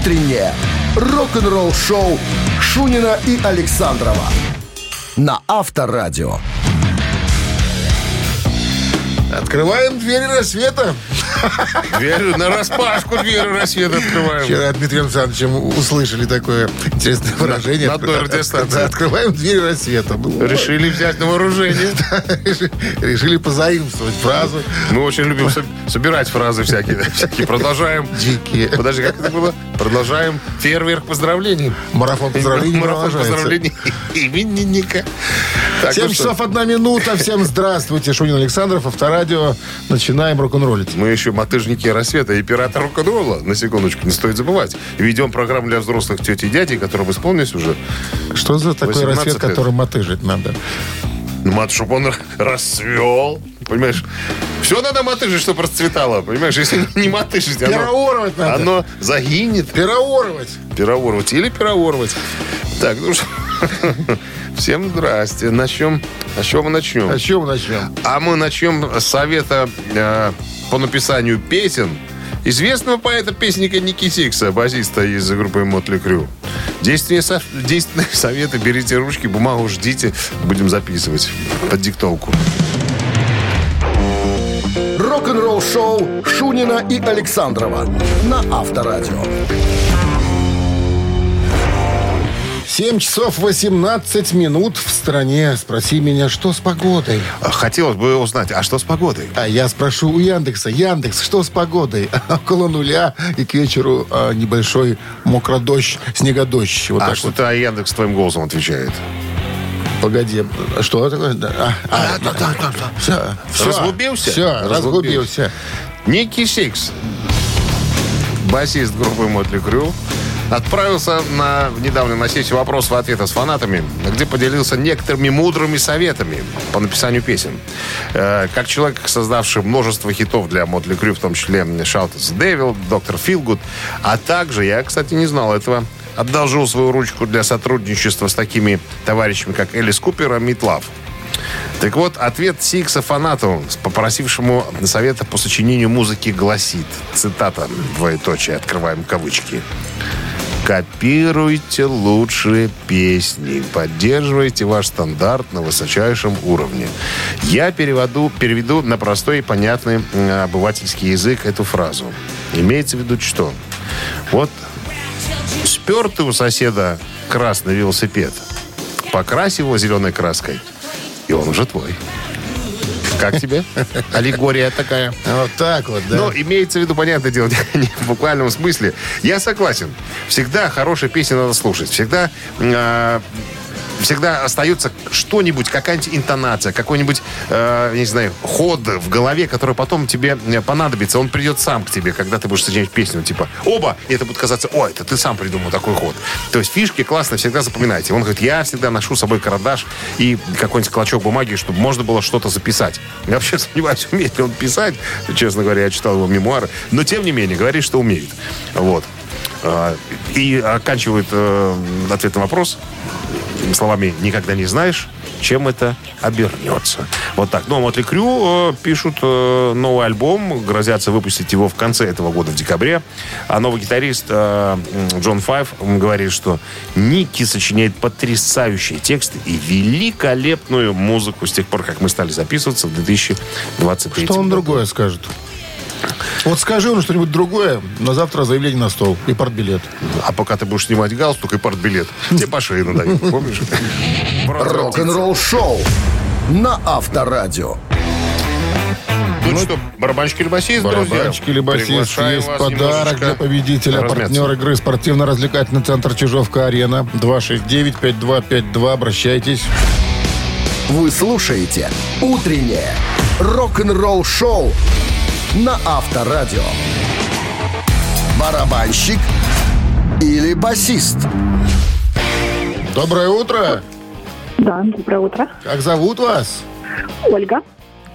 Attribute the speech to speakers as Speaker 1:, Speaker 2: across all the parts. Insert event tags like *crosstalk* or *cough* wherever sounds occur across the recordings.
Speaker 1: утреннее рок-н-ролл-шоу Шунина и Александрова на Авторадио.
Speaker 2: Открываем двери рассвета.
Speaker 3: Дверь на распашку двери рассвета открываем.
Speaker 2: Вчера от Дмитрия Александровича услышали такое интересное выражение.
Speaker 3: на одной радиостанции.
Speaker 2: Открываем двери рассвета. Ну,
Speaker 3: Решили взять на вооружение. *laughs*
Speaker 2: реши- Решили позаимствовать фразу.
Speaker 3: Мы очень любим со- собирать фразы всякие. Продолжаем.
Speaker 2: Дикие.
Speaker 3: Подожди, как это было? Продолжаем фейерверк поздравлений.
Speaker 2: Марафон поздравлений
Speaker 3: Марафон поздравлений *laughs* именинника. Так,
Speaker 2: 7
Speaker 3: ну
Speaker 2: часов одна минута. Всем здравствуйте. Шунин Александров, Авторадио. Начинаем рок-н-роллить.
Speaker 3: Мы еще мотыжники рассвета и пираты рок-н-ролла. На секундочку, не стоит забывать. Ведем программу для взрослых тети и дядей, которым исполнилось уже.
Speaker 2: Что за такой
Speaker 3: 18
Speaker 2: рассвет,
Speaker 3: лет.
Speaker 2: который мотыжить надо?
Speaker 3: Ну, мат, чтобы он расцвел. Понимаешь? Все надо мотыжить, чтобы расцветало. Понимаешь, если *laughs* не мотыжить, оно,
Speaker 2: Пироорывать надо.
Speaker 3: оно загинет.
Speaker 2: Пироорывать.
Speaker 3: Пироворовать или пироворовать. Так, ну что... *laughs* Всем здрасте. Начнем... А с чего мы начнем?
Speaker 2: О чем начнем?
Speaker 3: А мы начнем с совета э, по написанию песен известного поэта-песенника Ники Сикса, басиста из группы Мотли Крю. Действенные, со- действенные *laughs* советы. Берите ручки, бумагу, ждите. Будем записывать под диктовку.
Speaker 1: Рок-н-ролл-шоу Шунина и Александрова на Авторадио.
Speaker 2: 7 часов 18 минут в стране. Спроси меня, что с погодой?
Speaker 3: А, Хотелось бы узнать, а что с погодой?
Speaker 2: А я спрошу у Яндекса. Яндекс, что с погодой? *laughs* Около нуля и к вечеру а, небольшой мокродождь, снегодождь. Вот
Speaker 3: а
Speaker 2: так
Speaker 3: что
Speaker 2: вот.
Speaker 3: Яндекс твоим голосом отвечает?
Speaker 2: Погоди. Что такое? Да, а, а,
Speaker 3: да, да, да, да.
Speaker 2: Все, все.
Speaker 3: Разгубился?
Speaker 2: Все,
Speaker 3: Разгубился.
Speaker 2: разгубился.
Speaker 3: Ники Сикс, басист группы Mötley Crüe, отправился на недавно на сессию вопросов и ответов с фанатами, где поделился некоторыми мудрыми советами по написанию песен. Э, Как человек, создавший множество хитов для Mötley Crüe, в том числе Shout Devil, Доктор Филгуд, а также, я, кстати, не знал этого, одолжил свою ручку для сотрудничества с такими товарищами, как Элис Купер и Митлав. Так вот, ответ Сикса фанату, попросившему совета по сочинению музыки, гласит, цитата, двоеточие, открываем кавычки. Копируйте лучшие песни, поддерживайте ваш стандарт на высочайшем уровне. Я переведу, переведу на простой и понятный обывательский язык эту фразу. Имеется в виду что? Вот спер у соседа красный велосипед, покрась его зеленой краской, и он уже твой. Как тебе? *laughs* Аллегория такая.
Speaker 2: Вот так вот, да.
Speaker 3: Ну, имеется в виду, понятное дело, *laughs* в буквальном смысле. Я согласен. Всегда хорошие песни надо слушать. Всегда э, всегда остается что-нибудь, какая-нибудь интонация, какой-нибудь, э, не знаю, ход в голове, который потом тебе э, понадобится. Он придет сам к тебе, когда ты будешь сочинять песню. Типа, оба, и это будет казаться, о, это ты сам придумал такой ход. То есть фишки классно всегда запоминайте. Он говорит, я всегда ношу с собой карандаш и какой-нибудь клочок бумаги, чтобы можно было что-то записать. Я вообще *laughs* сомневаюсь, умеет ли он писать. Честно говоря, я читал его мемуары. Но, тем не менее, говорит, что умеет. Вот. А, И оканчивает э, ответ на вопрос словами «никогда не знаешь, чем это обернется». Вот так. Ну, а Мотли Крю э, пишут э, новый альбом, грозятся выпустить его в конце этого года, в декабре. А новый гитарист э, Джон Файв говорит, что Ники сочиняет потрясающие тексты и великолепную музыку с тех пор, как мы стали записываться в 2023
Speaker 2: Что он
Speaker 3: году.
Speaker 2: другое скажет? Вот скажи он что-нибудь другое, на завтра заявление на стол и портбилет.
Speaker 3: А пока ты будешь снимать галстук и партбилет, тебе по шее надавить, *laughs* помнишь?
Speaker 1: Рок-н-ролл-шоу на Авторадио.
Speaker 3: Ну что, барабанщик или басист, друзья?
Speaker 2: Барабанщик или басист, есть
Speaker 3: вас
Speaker 2: подарок
Speaker 3: немножечко
Speaker 2: для победителя.
Speaker 3: размяться.
Speaker 2: Партнер игры спортивно-развлекательный центр Чижовка-Арена. 269-5252. Обращайтесь.
Speaker 1: Вы слушаете «Утреннее рок-н-ролл-шоу» на Авторадио. Барабанщик или басист?
Speaker 2: Доброе утро.
Speaker 4: Да, доброе утро.
Speaker 2: Как зовут вас?
Speaker 4: Ольга.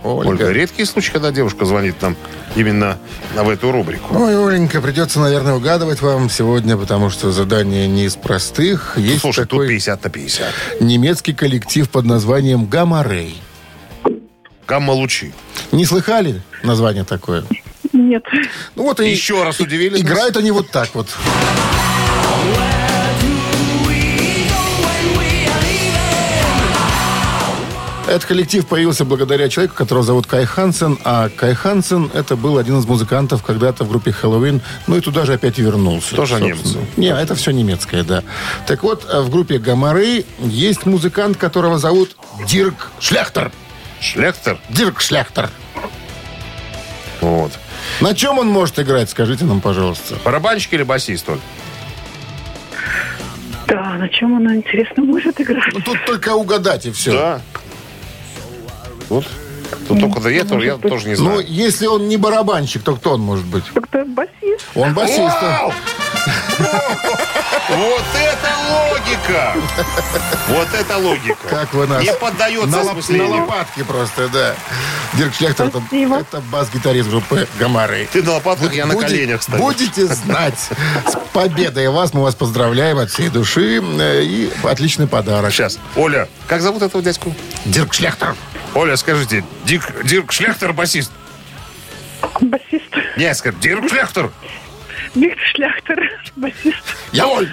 Speaker 3: Ольга, редкий случай, когда девушка звонит нам именно в эту рубрику.
Speaker 2: Ой, Оленька, придется, наверное, угадывать вам сегодня, потому что задание не из простых. Есть
Speaker 3: Слушай, тут
Speaker 2: такой
Speaker 3: 50 на 50.
Speaker 2: немецкий коллектив под названием «Гамма-Рей».
Speaker 3: Гамма-лучи.
Speaker 2: Не слыхали название такое?
Speaker 4: Нет.
Speaker 2: Ну вот и
Speaker 3: Еще раз удивили нас.
Speaker 2: играют они вот так вот. Этот коллектив появился благодаря человеку, которого зовут Кай Хансен. А Кай Хансен это был один из музыкантов когда-то в группе Хэллоуин. Ну и туда же опять вернулся.
Speaker 3: Тоже
Speaker 2: собственно.
Speaker 3: немцы.
Speaker 2: Не, это все немецкое, да. Так вот, э, в группе Гамары есть музыкант, которого зовут Дирк Шляхтер.
Speaker 3: Шлехтер.
Speaker 2: Дирк Шляхтер.
Speaker 3: Вот.
Speaker 2: На чем он может играть, скажите нам, пожалуйста.
Speaker 3: Барабанщик или басист, Оль?
Speaker 4: Да, на чем она, интересно, может играть?
Speaker 2: Ну, тут только угадать и все.
Speaker 3: Да. Тут, тут только я, тоже, я тоже не
Speaker 2: Ну,
Speaker 3: знаю.
Speaker 2: если он не барабанщик, то кто он может быть?
Speaker 4: Как-то басист.
Speaker 2: Он басист.
Speaker 3: Вау! Вот это логика! Вот это логика.
Speaker 2: Как вы нас...
Speaker 3: Не поддается
Speaker 2: на, лоп- на лопатке просто, да. Дирк Шляхтер это, это бас-гитарист группы Гамары.
Speaker 3: Ты на лопатках, я на
Speaker 2: Будете-
Speaker 3: коленях стою.
Speaker 2: Будете знать. С победой вас. Мы вас поздравляем от всей души. Э, И отличный подарок.
Speaker 3: Сейчас. Оля, как зовут этого дядьку?
Speaker 2: Дирк Шляхтер.
Speaker 3: Оля, скажите, Дик, Дирк Шлехтер басист?
Speaker 4: Басист.
Speaker 3: Не, скажи, Дирк Шлехтер.
Speaker 4: Виктор Шляхтер. Басист.
Speaker 2: Я Оль.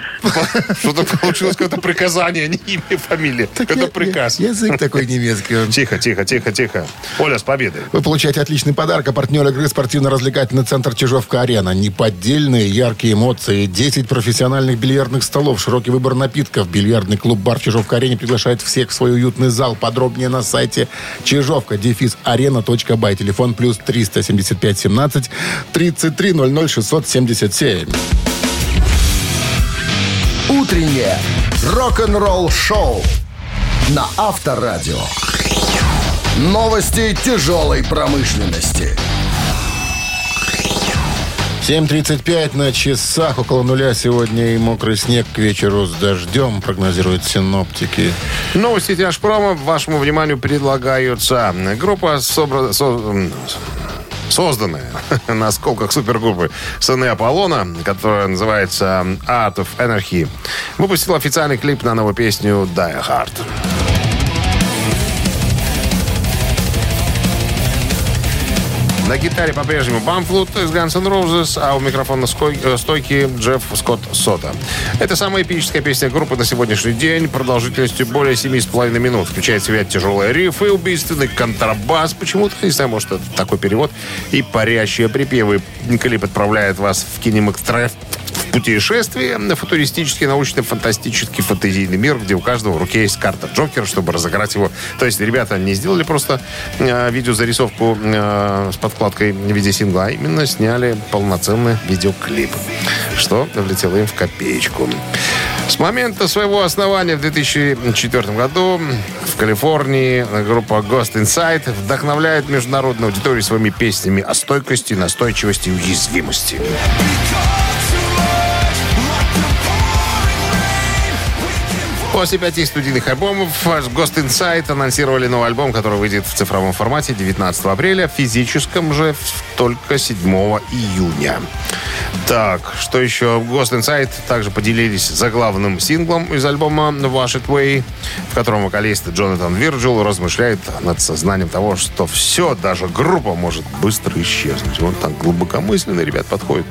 Speaker 3: Что-то получилось какое-то приказание, не имя, и фамилия. Это
Speaker 2: Я-
Speaker 3: приказ.
Speaker 2: Язык такой немецкий.
Speaker 3: Тихо, тихо, тихо, тихо. Оля, с победой.
Speaker 2: Вы получаете отличный подарок. А партнер игры спортивно-развлекательный центр Чижовка-Арена. Неподдельные яркие эмоции. 10 профессиональных бильярдных столов. Широкий выбор напитков. Бильярдный клуб-бар Чижовка-Арене приглашает всех в свой уютный зал. Подробнее на сайте чижовка дефис арена.бай. Телефон плюс 375 17 33 00 677.
Speaker 1: Утреннее рок-н-ролл-шоу на Авторадио. Новости тяжелой промышленности.
Speaker 2: 7.35 на часах. Около нуля сегодня и мокрый снег к вечеру с дождем, прогнозируют синоптики.
Speaker 3: Новости тяжпрома вашему вниманию предлагаются. Группа собра- со- созданная *laughs* на осколках супергруппы сыны Аполлона, которая называется Art of Anarchy, выпустила официальный клип на новую песню Die Hard. На гитаре по-прежнему Бамфлут из Guns N' Roses, а у микрофона э, стойки Джефф Скотт Сота. Это самая эпическая песня группы на сегодняшний день, продолжительностью более 7,5 минут. Включает в себя тяжелые рифы, убийственный контрабас, почему-то, не знаю, может, это такой перевод, и парящие припевы. Клип отправляет вас в кинематограф путешествие на футуристический, научно-фантастический фантазийный мир, где у каждого в руке есть карта Джокера, чтобы разыграть его. То есть ребята не сделали просто э, видеозарисовку э, с подкладкой в виде сингла, а именно сняли полноценный видеоклип, что влетело им в копеечку. С момента своего основания в 2004 году в Калифорнии группа Ghost Inside вдохновляет международную аудиторию своими песнями о стойкости, настойчивости и уязвимости. После пяти студийных альбомов Ghost Inside анонсировали новый альбом, который выйдет в цифровом формате 19 апреля, в физическом же только 7 июня. Так, что еще? Ghost Inside также поделились заглавным синглом из альбома Wash It Way, в котором вокалист Джонатан Вирджил размышляет над сознанием того, что все, даже группа может быстро исчезнуть. Он так глубокомысленно, ребят, подходит.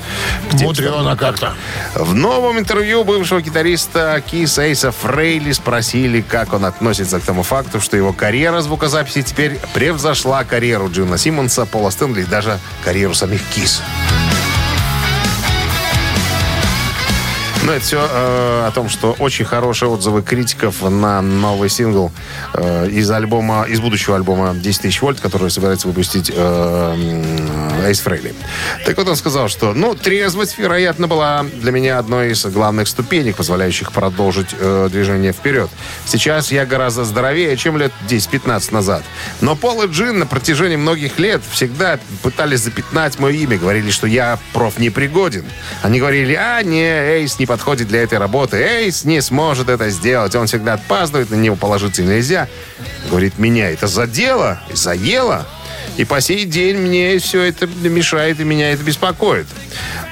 Speaker 2: Мудрено как-то.
Speaker 3: В новом интервью бывшего гитариста Кис Эйса Фрейли спросили, как он относится к тому факту, что его карьера звукозаписи теперь превзошла карьеру Джона Симмонса, Пола Стэнли и даже карьеру самих Кис. Ну, это все о том, что очень хорошие отзывы критиков на новый сингл э, из альбома, из будущего альбома 10 тысяч вольт, который собирается выпустить э, Эйс Фрейли. Так вот он сказал, что, ну, трезвость, вероятно, была для меня одной из главных ступенек, позволяющих продолжить э, движение вперед. Сейчас я гораздо здоровее, чем лет 10-15 назад. Но Пол и Джин на протяжении многих лет всегда пытались запятнать мое имя, говорили, что я проф непригоден. Они говорили, а, не, Эйс не подходит для этой работы, Эйс не сможет это сделать, он всегда отпаздывает, на него положиться нельзя. Говорит, меня это задело, заело. И по сей день мне все это мешает и меня это беспокоит.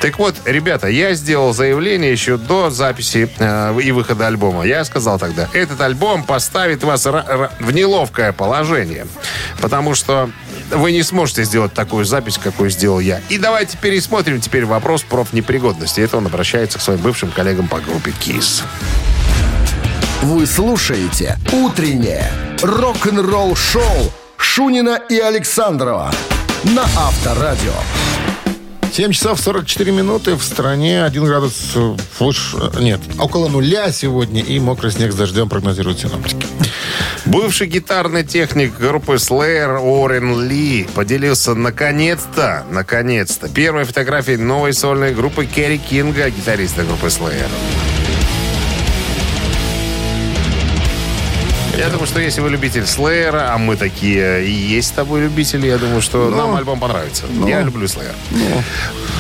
Speaker 3: Так вот, ребята, я сделал заявление еще до записи э, и выхода альбома. Я сказал тогда, этот альбом поставит вас в неловкое положение. Потому что вы не сможете сделать такую запись, какую сделал я. И давайте пересмотрим теперь вопрос профнепригодности. Это он обращается к своим бывшим коллегам по группе КИС.
Speaker 1: Вы слушаете «Утреннее рок-н-ролл-шоу» Шунина и Александрова на Авторадио.
Speaker 2: 7 часов 44 минуты. В стране 1 градус выше... Нет, около нуля сегодня. И мокрый снег с дождем прогнозируют синоптики.
Speaker 3: Бывший гитарный техник группы Slayer Орен Ли поделился наконец-то, наконец-то, первой фотографией новой сольной группы Керри Кинга, гитариста группы Slayer. Я думаю, что если вы любитель Слеера, а мы такие и есть с тобой любители, я думаю, что
Speaker 2: Ну,
Speaker 3: нам альбом понравится. Я люблю Слеер.
Speaker 2: Ну,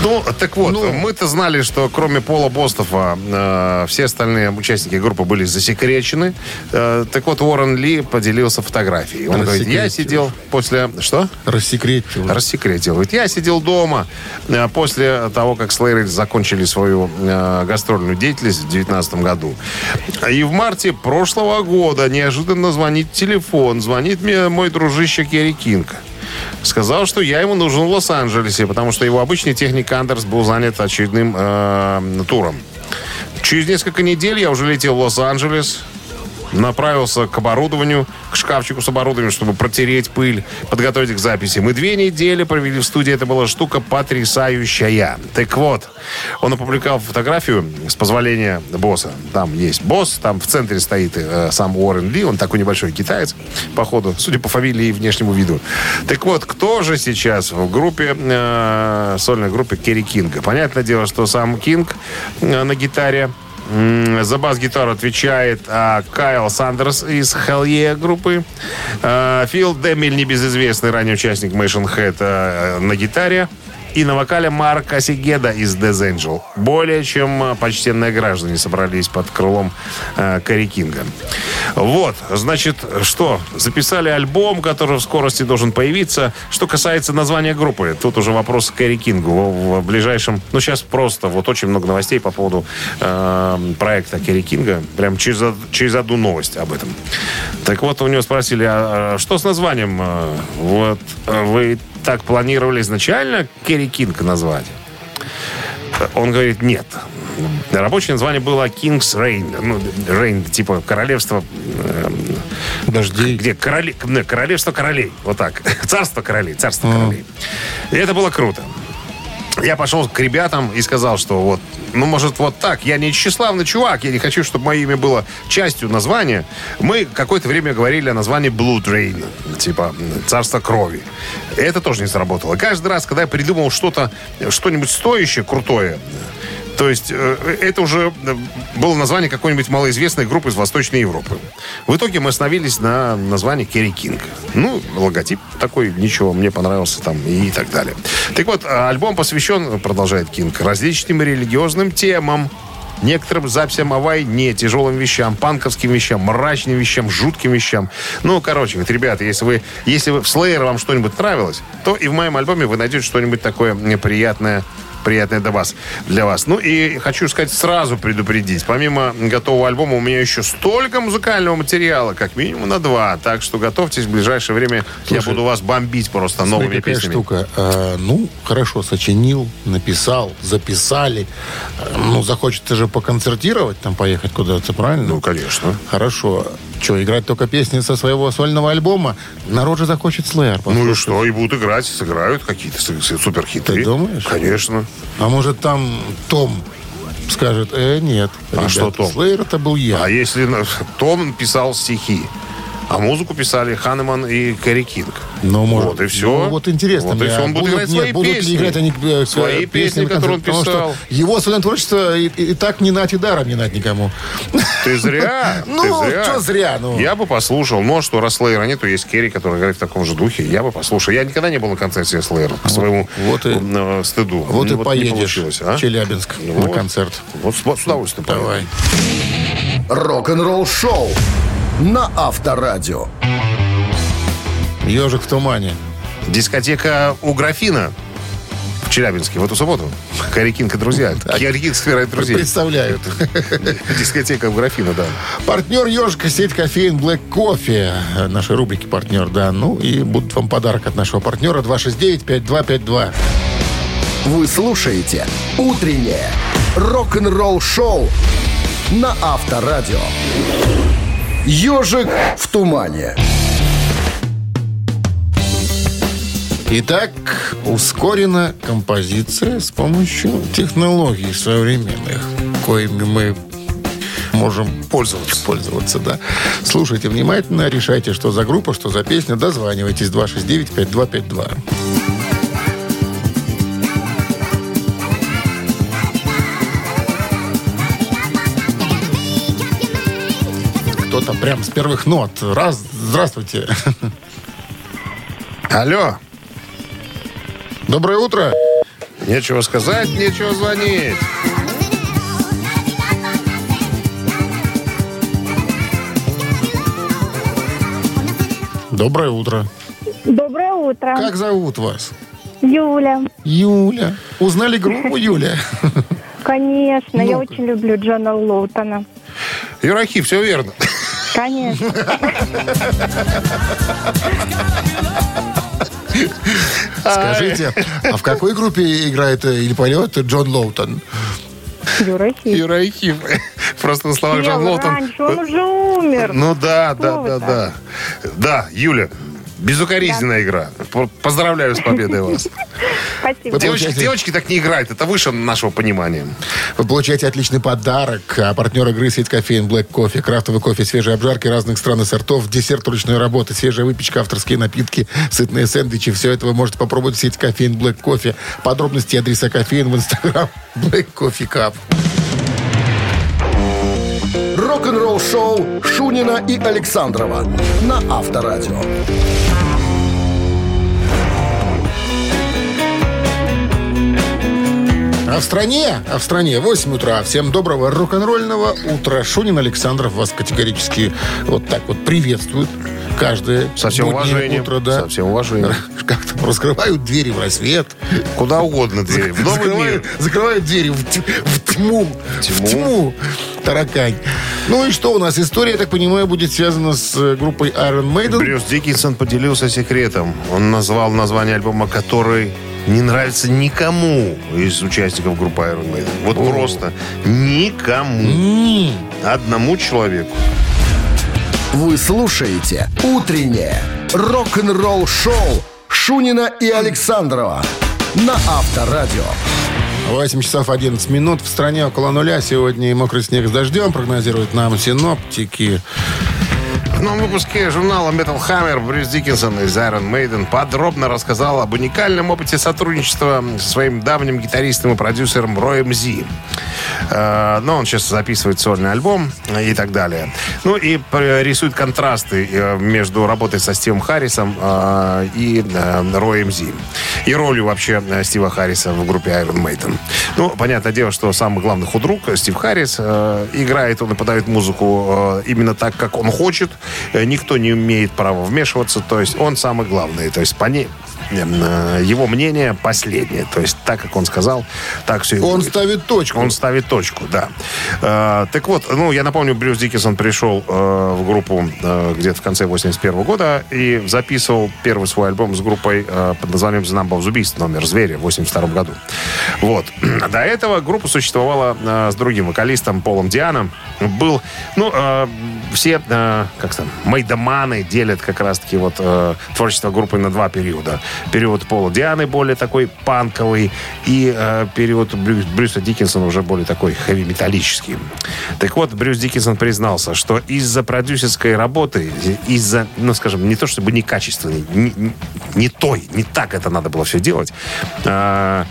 Speaker 3: Ну, так вот, мы-то знали, что кроме Пола Бостова э, все остальные участники группы были засекречены. Э, так вот, Уоррен Ли поделился фотографией. Он говорит, я сидел после... Что?
Speaker 2: рассекретил.
Speaker 3: Рассекретил. Говорит, я сидел дома э, после того, как Слейры закончили свою э, гастрольную деятельность в 2019 году. И в марте прошлого года неожиданно звонит телефон. Звонит мне мой дружище Керри Кинг. Сказал, что я ему нужен в Лос-Анджелесе, потому что его обычный техник Андерс был занят очередным э, туром. Через несколько недель я уже летел в Лос-Анджелес, направился к оборудованию, к шкафчику с оборудованием, чтобы протереть пыль, подготовить к записи. Мы две недели провели в студии. Это была штука потрясающая. Так вот, он опубликовал фотографию с позволения босса. Там есть босс, там в центре стоит э, сам Уоррен Ли. Он такой небольшой китаец, походу, судя по фамилии и внешнему виду. Так вот, кто же сейчас в группе, э, сольной группе Керри Кинга? Понятное дело, что сам Кинг э, на гитаре, За бас-гитару отвечает а, Кайл Сандерс из Hellyeah группы. А, Фил Демиль, небезызвестный ранний участник Machine Head а, на гитаре. И на вокале Марк Осигеда из Death Angel. Более чем а, почтенные граждане собрались под крылом а, Кэрри Кинга. Вот, значит, что? Записали альбом, который в скорости должен появиться. Что касается названия группы, тут уже вопрос к Кэрри Кингу. В, в ближайшем... Ну, сейчас просто вот очень много новостей по поводу э, проекта Керри Кинга. Прям через, через одну новость об этом. Так вот, у него спросили, а, а что с названием? Э, Вот, э, вы так планировали изначально Керри Кинг назвать? Он говорит, нет. Рабочее название было King's Reign. Ну, Reign, типа королевство... э,
Speaker 2: Дождей.
Speaker 3: где короли, королевство королей. Вот так. *laughs* Царство королей, царство королей. И это было круто. Я пошел к ребятам и сказал, что вот, ну, может, вот так. Я не тщеславный чувак, я не хочу, чтобы мое имя было частью названия. Мы какое-то время говорили о названии Blood Rain, типа царство крови. Это тоже не сработало. Каждый раз, когда я придумал что-то, что-нибудь стоящее, крутое, то есть э, это уже э, было название какой-нибудь малоизвестной группы из Восточной Европы. В итоге мы остановились на названии Керри Кинг. Ну, логотип такой, ничего, мне понравился там и так далее. Так вот, а, альбом посвящен, продолжает Кинг, различным религиозным темам, некоторым записям о войне, тяжелым вещам, панковским вещам, мрачным вещам, жутким вещам. Ну, короче, вот, ребята, если вы, если вы в Slayer вам что-нибудь нравилось, то и в моем альбоме вы найдете что-нибудь такое неприятное приятное для вас, для вас. Ну и хочу сказать, сразу предупредить. Помимо готового альбома у меня еще столько музыкального материала, как минимум на два. Так что готовьтесь, в ближайшее время я
Speaker 2: Слушай,
Speaker 3: буду вас бомбить просто
Speaker 2: Смотри,
Speaker 3: новыми
Speaker 2: какая
Speaker 3: песнями.
Speaker 2: штука. А, ну, хорошо, сочинил, написал, записали. А, Ну, захочется же поконцертировать, там поехать куда-то, правильно?
Speaker 3: Ну, конечно.
Speaker 2: Хорошо. Что, играть только песни со своего сольного альбома? Народ же захочет Slayer
Speaker 3: Ну и что, и будут играть, сыграют какие-то суперхиты.
Speaker 2: Ты думаешь?
Speaker 3: Конечно.
Speaker 2: А может там Том скажет, э, нет.
Speaker 3: А что Том?
Speaker 2: Slayer это был я.
Speaker 3: А если Том писал стихи, а музыку писали Ханеман и Кэрри Кинг.
Speaker 2: Ну, может.
Speaker 3: Вот и все.
Speaker 2: Ну, вот интересно.
Speaker 3: Вот и
Speaker 2: мне,
Speaker 3: все. Он будет
Speaker 2: будут-
Speaker 3: играть
Speaker 2: нет,
Speaker 3: свои
Speaker 2: будут
Speaker 3: песни.
Speaker 2: ли играть они э,
Speaker 3: Свои песни, которые он
Speaker 2: потому
Speaker 3: писал.
Speaker 2: что его сольное творчество и, и- и так не нать и даром не нать никому.
Speaker 3: Ты зря. *laughs*
Speaker 2: Ну, что зря, ну.
Speaker 3: Я бы послушал. Ну, а что, раз Слеера нету, есть Керри, который играет в таком же духе. Я бы послушал. Я никогда не был на концерте Слеера, к своему
Speaker 2: вот и-
Speaker 3: э, стыду.
Speaker 2: Вот
Speaker 3: Ну,
Speaker 2: и
Speaker 3: не
Speaker 2: поедешь
Speaker 3: а?
Speaker 2: в Челябинск
Speaker 3: Ну
Speaker 2: на концерт.
Speaker 3: Вот с, удовольствием.
Speaker 2: Давай.
Speaker 1: Рок-н-ролл шоу на Авторадио.
Speaker 2: Ежик в тумане.
Speaker 3: Дискотека у графина. в Челябинске в эту субботу. Карикинка, друзья. Карикинка собирает друзей.
Speaker 2: Представляют.
Speaker 3: Дискотека в Графино, да.
Speaker 2: Партнер «Ежика» сеть кофеин Black Coffee. Нашей рубрики «Партнер», да. Ну и будут вам подарок от нашего партнера 269-5252.
Speaker 1: Вы слушаете «Утреннее рок-н-ролл-шоу» на Авторадио. «Ежик в тумане».
Speaker 2: Итак, ускорена композиция с помощью технологий современных, коими мы можем пользоваться. Пользоваться, да. Слушайте внимательно, решайте, что за группа, что за песня. Дозванивайтесь 269-5252. Кто-то прям с первых нот. Раз, здравствуйте.
Speaker 3: Алло.
Speaker 2: Доброе утро.
Speaker 3: Нечего сказать, нечего звонить.
Speaker 2: Доброе утро.
Speaker 5: Доброе утро.
Speaker 2: Как зовут вас?
Speaker 5: Юля.
Speaker 2: Юля. Узнали группу Юля?
Speaker 5: Конечно, я очень люблю Джона Лоутона.
Speaker 3: Uriah Heep, все верно.
Speaker 5: Конечно.
Speaker 2: Скажите, а в какой группе играет э, или поет Джон Лоутон?
Speaker 5: Юра Хит.
Speaker 3: Uriah Heep. Просто на словах Джон Лоутон.
Speaker 5: раньше, он уже умер.
Speaker 3: Ну да, да, да, да. Да, Юля, безукоризненная игра. П- Поздравляю с победой вас. *laughs*
Speaker 5: Спасибо.
Speaker 3: Девочки, девочки так не играют, это выше нашего понимания.
Speaker 2: Вы получаете отличный подарок. А партнер игры сеть кофеин Black Coffee. Крафтовый кофе, свежие обжарки разных стран и сортов, десерт ручной работы, свежая выпечка, авторские напитки, сытные сэндвичи. Все это вы можете попробовать в сеть кофеин Black Coffee. Подробности и адреса кофеин в инстаграм *laughs* Black Coffee Cup.
Speaker 1: Рок-н-ролл-шоу Шунина и Александрова на Авторадио.
Speaker 2: А в стране, а в стране 8 утра. Всем доброго рок-н-ролльного утра. Шунин Александров вас категорически вот так вот приветствует. Каждое
Speaker 3: Со всем уважением.
Speaker 2: утро, да.
Speaker 3: Со всем уважением. *laughs*
Speaker 2: Как там раскрывают двери в рассвет.
Speaker 3: Куда угодно двери. В новый
Speaker 2: закрывают,
Speaker 3: мир.
Speaker 2: закрывают двери в, в тьму.
Speaker 3: Тьму.
Speaker 2: В тьму. Таракань. Ну и что у нас? История, я так понимаю, будет связана с э, группой Iron Maiden.
Speaker 3: Брюс Диккинсон поделился секретом. Он назвал название альбома, который не нравится никому из участников группы Iron Maiden. Вот просто никому.
Speaker 2: М,
Speaker 3: Одному человеку.
Speaker 1: Вы слушаете «Утреннее рок-н-ролл-шоу» Шунина и Александрова на Авторадио.
Speaker 2: 8 часов 11 минут. В стране около нуля. Сегодня и мокрый снег с дождем. Прогнозируют нам синоптики.
Speaker 3: Новом выпуске журнала Metal Hammer Брюс Диккинсон из Iron Maiden подробно рассказал об уникальном опыте сотрудничества со своим давним гитаристом и продюсером Роем Зи. Э, Но он сейчас записывает сольный альбом и так далее. Ну и рисует контрасты э, между работой со Стивом Харрисом э, и Роем Зи. И ролью вообще Стива Харриса в группе Iron Maiden. Ну, понятное дело, что самый главный худрук Стив Харрис играет, он и подает музыку именно так, как он хочет. Э, Никто не имеет права вмешиваться. То есть он самый главный. То есть по ней э, его мнение последнее. То есть так, как он сказал, так все и
Speaker 2: Он
Speaker 3: будет.
Speaker 2: ставит точку.
Speaker 3: Он ставит точку, да. Э, так вот, ну, я напомню, Брюс Диккинсон пришел э, в группу э, где-то в конце 81 года и записывал первый свой альбом с группой э, под названием «The Number of the Beast», номер «Зверя» в 82 году. Вот. *clears throat* До этого группа существовала э, с другим вокалистом Полом Дианом. Был, ну, э, все, э, как там, мейдоманы делят как раз-таки вот э, творчество группы на два периода. Период Пола Дианы более такой панковый, и э, период Брю- Брюса Диккенсона уже более такой хэви-металлический. Так вот, Брюс Диккенсон признался, что из-за продюсерской работы, из-за, ну, скажем, не то чтобы некачественной, не, не- не той, не так это надо было все делать, э,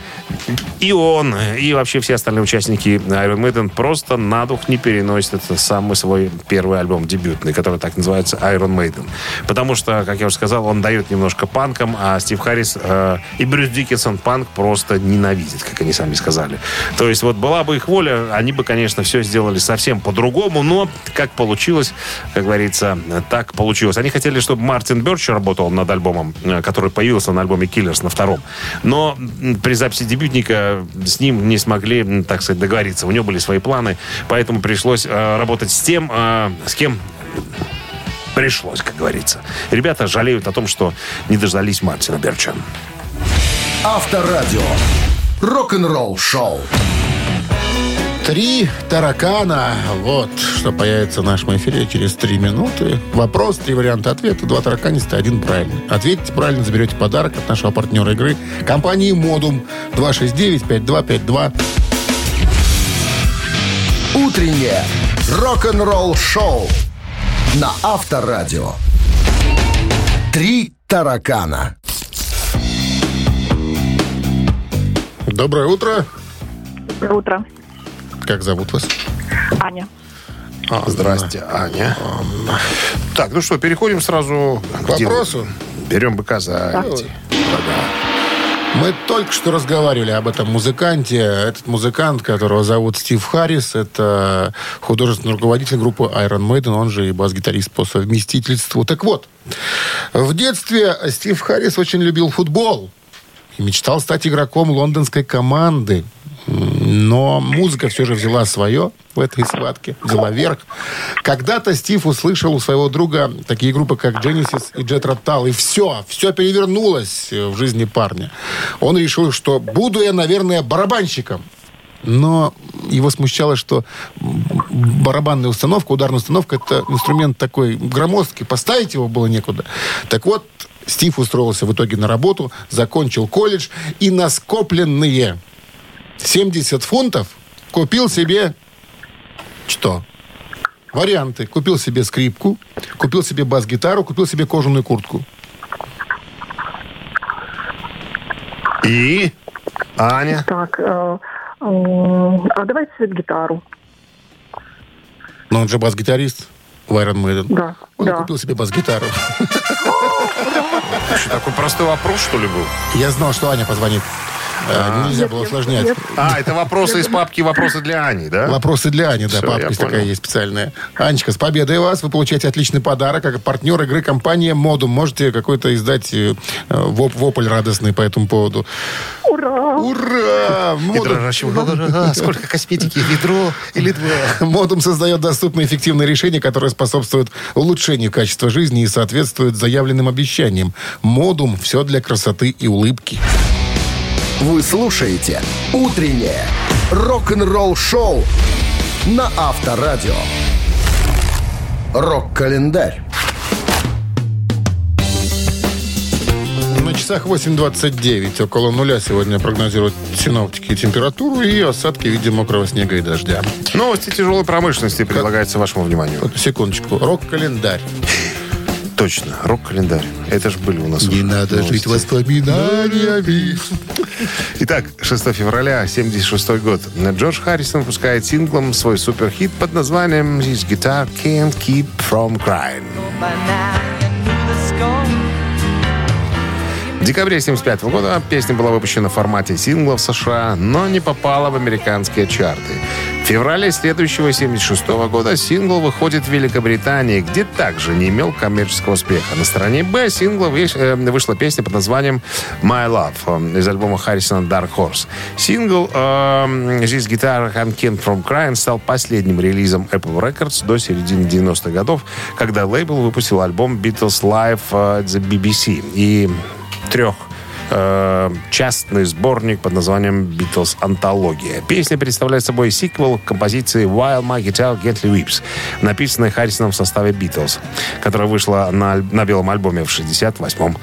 Speaker 3: и он, и вообще все остальные участники Iron Maiden просто на дух не переносят это самый свой первый альбом дебютный, который так называется Iron Maiden. Потому что, как я уже сказал, он дает немножко панкам, а Стив Харрис э, и Брюс Диккенсон панк просто ненавидят, как они сами сказали. То есть вот была бы их воля, они бы, конечно, все сделали совсем по-другому, но как получилось, как говорится, так получилось. Они хотели, чтобы Мартин Бёрч работал над альбомом, э, который появился на альбоме Killers на втором. Но при записи дебютника с ним не смогли, так сказать, договориться. У него были свои планы, поэтому пришлось э, работать с тем, э, с кем пришлось, как говорится. Ребята жалеют о том, что не дождались Мартина Берча.
Speaker 1: Авторадио. Рок-н-ролл шоу.
Speaker 2: Три таракана. Вот, что появится в нашем эфире через три минуты. Вопрос, три варианта ответа, два тараканиста, один правильный. Ответите правильно, заберете подарок от нашего партнера игры компании «Модум» 269-5252.
Speaker 1: Утреннее рок-н-ролл шоу на Авторадио. Три таракана.
Speaker 2: Доброе утро.
Speaker 5: Доброе утро.
Speaker 2: Как зовут вас?
Speaker 5: Аня.
Speaker 2: А,
Speaker 3: Здрасте, Аня. Так, ну что, переходим сразу
Speaker 2: К вопросу.
Speaker 3: Берем быка за
Speaker 2: Ну, Мы только что разговаривали об этом музыканте. Этот музыкант, которого зовут Стив Харрис, это художественный руководитель группы Iron Maiden, он же и бас-гитарист по совместительству. Так вот, в детстве Стив Харрис очень любил футбол и мечтал стать игроком лондонской команды. Но музыка все же взяла свое в этой схватке, взяла верх. Когда-то Стив услышал у своего друга такие группы, как Genesis и Jet Rotal, и все, все перевернулось в жизни парня. Он решил, что буду я, наверное, барабанщиком. Но его смущало, что барабанная установка, ударная установка, это инструмент такой громоздкий, поставить его было некуда. Так вот, Стив устроился в итоге на работу, закончил колледж и на скопленные 70 фунтов купил себе что? Варианты. Купил себе скрипку, купил себе бас-гитару, купил себе кожаную куртку.
Speaker 3: И Аня.
Speaker 5: Так, э, м, а давайте гитару.
Speaker 2: Но он же бас-гитарист в Iron Maiden.
Speaker 5: Да,
Speaker 2: Он
Speaker 5: да.
Speaker 2: купил себе бас-гитару.
Speaker 3: Такой простой вопрос, что ли, был?
Speaker 2: Я знал, что Аня позвонит. Э, Нельзя было усложнять.
Speaker 5: Нет.
Speaker 3: А, это вопросы из папки «Вопросы для Ани», да?
Speaker 2: Вопросы для Ани, да,
Speaker 3: Всё,
Speaker 2: папка
Speaker 3: я
Speaker 2: есть
Speaker 3: понял.
Speaker 2: такая есть специальная. Анечка, с победой вас. Вы получаете отличный подарок, как партнер игры компания Модум. Можете какой-то издать э, воп- вопль радостный по этому поводу.
Speaker 5: Ура!
Speaker 2: Ура! Модум,
Speaker 3: «А, сколько косметики, ведро или два?
Speaker 2: Модум создает доступные эффективные решения, которые способствуют улучшению качества жизни и соответствуют заявленным обещаниям. Модум – все для красоты и улыбки.
Speaker 1: Вы слушаете «Утреннее рок-н-ролл шоу» на Авторадио. Рок-календарь.
Speaker 2: На часах 8.29. Около нуля сегодня прогнозируют синоптики температуру и осадки в виде мокрого снега и дождя.
Speaker 3: Новости тяжелой промышленности предлагается вашему вниманию.
Speaker 2: Вот, секундочку. Рок-календарь.
Speaker 3: Точно, рок-календарь. Это же были у нас
Speaker 2: Не надо
Speaker 3: новости.
Speaker 2: жить воспоминаниями.
Speaker 3: Итак, 6 февраля, 76 год. Джордж Харрисон выпускает синглом свой суперхит под названием «This guitar can't keep from crying». В декабре 1975 года песня была выпущена в формате сингла в США, но не попала в американские чарты. Феврале следующего 1976 года сингл выходит в Великобритании, где также не имел коммерческого успеха. На стороне «Б» сингла э, вышла песня под названием «My Love» э, из альбома Харрисона «Dark Horse». Сингл э, «This Guitar Can't Keep From Crying» стал последним релизом Apple Records до середины 90-х годов, когда лейбл выпустил альбом «Beatles Live» э, at the BBC. И трех э, частный сборник под названием «Битлз Антология». Песня представляет собой сиквел композиции «While My Guitar Gently Weeps», написанной Харрисоном в составе «Битлз», которая вышла на, на белом альбоме в 1968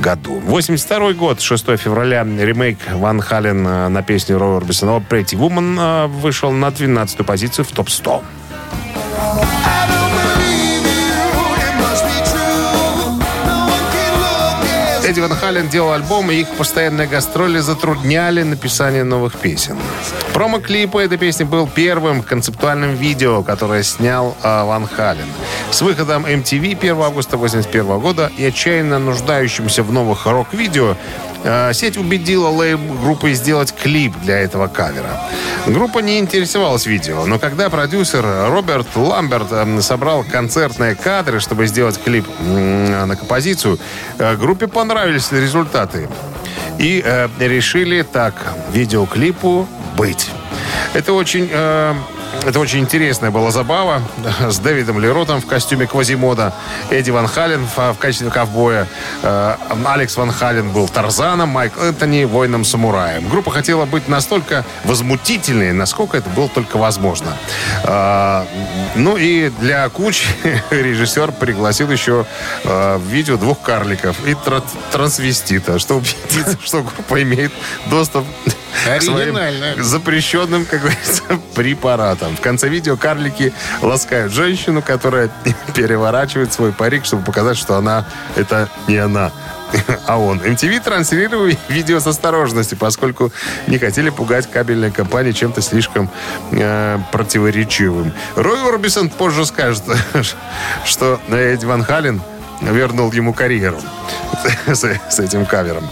Speaker 3: году. 82 год, 6 февраля, ремейк Ван Хален э, на песню Роя Орбисона «Pretty Woman» э, вышел на 12 позицию в топ-100. Эдди Ван Хален делал альбом, и их постоянные гастроли затрудняли написание новых песен. Промо-клип этой песни был первым концептуальным видео, которое снял э, Ван Хален. С выходом MTV 1 августа 1981 года и отчаянно нуждающимся в новых рок-видео Э, Сеть убедила лейб группы сделать клип для этого кавера. Группа не интересовалась видео, но когда продюсер Роберт Ламберт собрал концертные кадры, чтобы сделать клип на композицию, э, группе понравились результаты. И э, решили так, видеоклипу быть. Это очень... э, это очень интересная была забава с Дэвидом Леротом в костюме Квазимода, Эдди Ван Хален в, качестве ковбоя, э, Алекс Ван Хален был Тарзаном, Майк Энтони воином-самураем. Группа хотела быть настолько возмутительной, насколько это было только возможно. Э, ну и для кучи *laughs* режиссер пригласил еще э, в видео двух карликов и тра- трансвестита, чтобы убедиться, *laughs* что группа имеет доступ к
Speaker 2: Оригинально.
Speaker 3: запрещенным, как говорится, *laughs* препаратом. В конце видео карлики ласкают женщину, которая *laughs* переворачивает свой парик, чтобы показать, что она это не она. *laughs* А он. MTV транслировал видео с осторожностью, поскольку не хотели пугать кабельные компании чем-то слишком э, противоречивым. Рой Орбисон позже скажет, что Эдди Ван Хален вернул ему карьеру с, с этим кавером.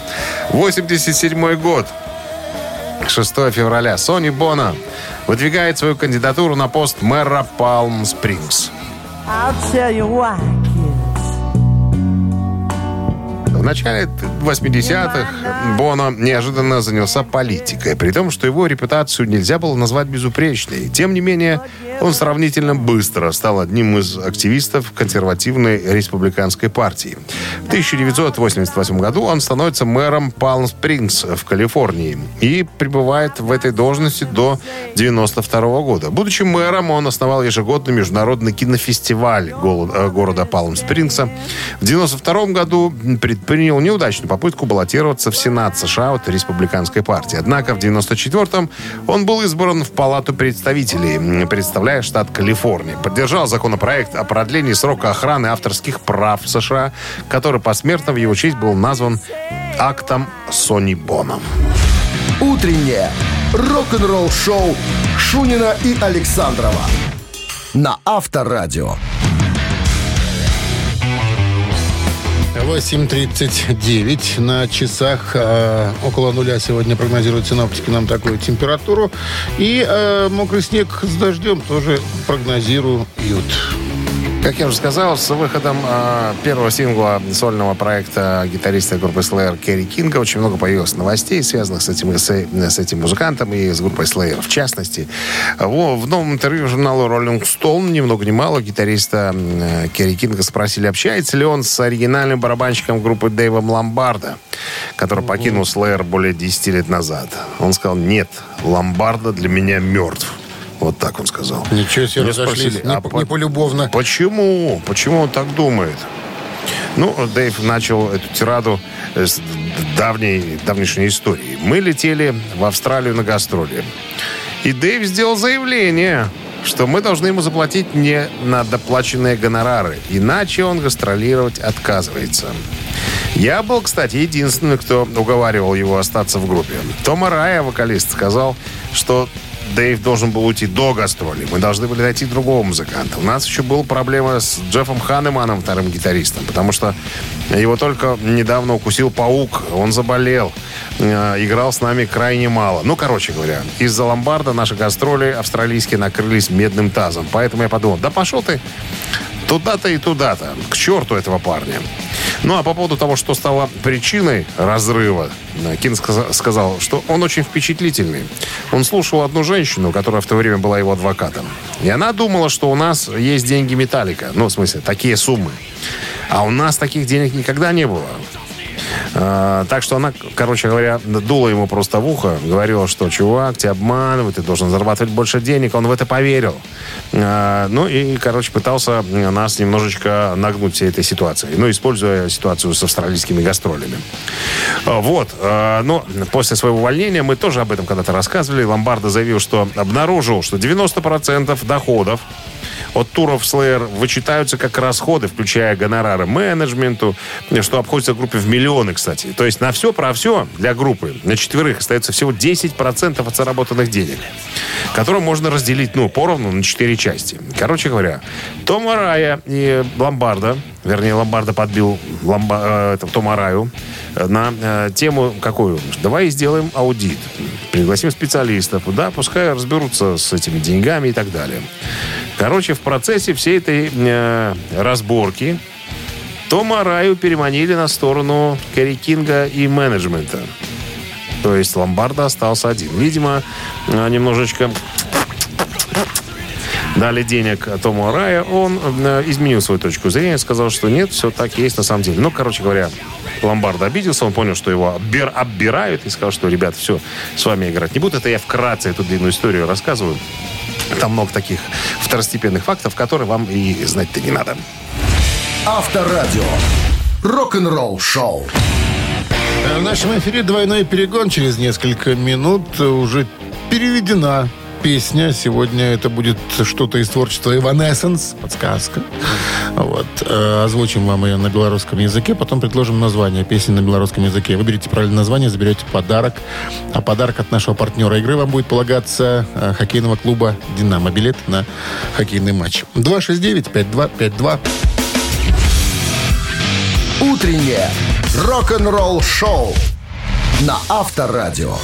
Speaker 3: 87 год. 6 февраля Сони Бона выдвигает свою кандидатуру на пост мэра Палм Спрингс.
Speaker 6: I'll tell you why,
Speaker 3: В начале 80-х Боно неожиданно занялся политикой, при том, что его репутацию нельзя было назвать безупречной. Тем не менее, он сравнительно быстро стал одним из активистов консервативной республиканской партии. В 1988 году он становится мэром Палм-Спрингс в Калифорнии и пребывает в этой должности до 92 года. Будучи мэром, он основал ежегодный международный кинофестиваль э, города Палм-Спрингса. В 92 году предпринял неудачную попытку баллотироваться в Сенат США от республиканской партии. Однако в 94-м он был избран в Палату представителей, представляя штат Калифорния. Поддержал законопроект о продлении срока охраны авторских прав США, который посмертно в его честь был назван актом Сони Боном.
Speaker 1: Утреннее рок-н-ролл-шоу Шунина и Александрова на Авторадио.
Speaker 2: 8.39 на часах. э, около нуля сегодня прогнозируют синоптики нам такую температуру. И э, мокрый снег с дождем тоже прогнозируют.
Speaker 3: Как я уже сказал, с выходом э, первого сингла сольного проекта гитариста группы Slayer Керри Кинга очень много появилось новостей, связанных с этим, с, с этим музыкантом и с группой Slayer в частности. Во- В новом интервью журналу Rolling Stone ни много ни мало гитариста э, Керри Кинга спросили, общается ли он с оригинальным барабанщиком группы Дэйвом Ломбардо, который покинул Slayer более 10 лет назад. Он сказал, нет, Ломбардо для меня мертв. Вот так он сказал.
Speaker 2: Ничего себе,
Speaker 3: спросили,
Speaker 2: Не,
Speaker 3: а
Speaker 2: по- не полюбовно.
Speaker 3: Почему? Почему он так думает? Ну, Дэйв начал эту тираду с давней, давнейшей истории. Мы летели в Австралию на гастроли. И Дэйв сделал заявление, что мы должны ему заплатить не на доплаченные гонорары. Иначе он гастролировать отказывается. Я был, кстати, единственный, кто уговаривал его остаться в группе. Тома Рая, вокалист, сказал, что Дэйв должен был уйти до гастролей. Мы должны были найти другого музыканта. У нас еще была проблема с Джеффом Ханеманом, вторым гитаристом, потому что его только недавно укусил паук. Он заболел. Э, Играл с нами крайне мало. Ну, короче говоря, из-за ломбарда наши гастроли австралийские накрылись медным тазом. Поэтому я подумал, да пошел ты туда-то и туда-то. К черту этого парня. Ну, а по поводу того, что стало причиной разрыва, э, Кин сказа- сказал, что он очень впечатлительный. Он слушал одну женщину, которая в то время была его адвокатом. И она думала, что у нас есть деньги Металлика. Ну, в смысле, такие суммы. А у нас таких денег никогда не было. А, так что она, короче говоря, дула ему просто в ухо, говорила, что чувак, тебя обманывают, ты должен зарабатывать больше денег. Он в это поверил. А, ну и, короче, пытался нас немножечко нагнуть всей этой ситуацией. Ну, используя ситуацию с австралийскими гастролями. А, Вот. Но после своего увольнения мы тоже об этом когда-то рассказывали. Ломбардо заявил, что обнаружил, что 90% доходов от туров Slayer вычитаются как расходы, включая гонорары менеджменту, что обходится группе в миллионы, кстати. То есть на все про все для группы, на четверых остается всего 10% от заработанных денег, которые можно разделить, ну, поровну на четыре части. Короче говоря, Том Арая и Ломбарда, вернее, Ломбарда подбил Ломба, э, Тома э, на э, тему какую? Давай сделаем аудит. Пригласим специалистов. Да, пускай разберутся с этими деньгами и так далее. Короче, в процессе всей этой э, разборки Тома Раю переманили на сторону Керри Кинга и менеджмента. То есть Ломбарда остался один. Видимо, э, немножечко дали денег Тому Рая, он э, изменил свою точку зрения, сказал, что нет, все так есть на самом деле. Ну, короче говоря, Ломбард обиделся, он понял, что его оббир, оббирают, и сказал, что, ребят, все, с вами играть не буду. Это я вкратце эту длинную историю рассказываю. Там много таких второстепенных фактов, которые вам и знать-то не надо.
Speaker 1: Авторадио. Рок-н-ролл шоу.
Speaker 2: Э, В нашем эфире двойной перегон через несколько минут уже переведена песня. Сегодня это будет что-то из творчества Evanescence, подсказка. Вот. Э, Озвучим вам ее на белорусском языке, потом предложим название песни на белорусском языке. Выберите правильное название, заберете подарок. А подарок от нашего партнера игры вам будет полагаться э, хоккейного клуба «Динамо». Билет на хоккейный матч. 269-5252.
Speaker 1: Утреннее рок-н-ролл шоу на Авторадио.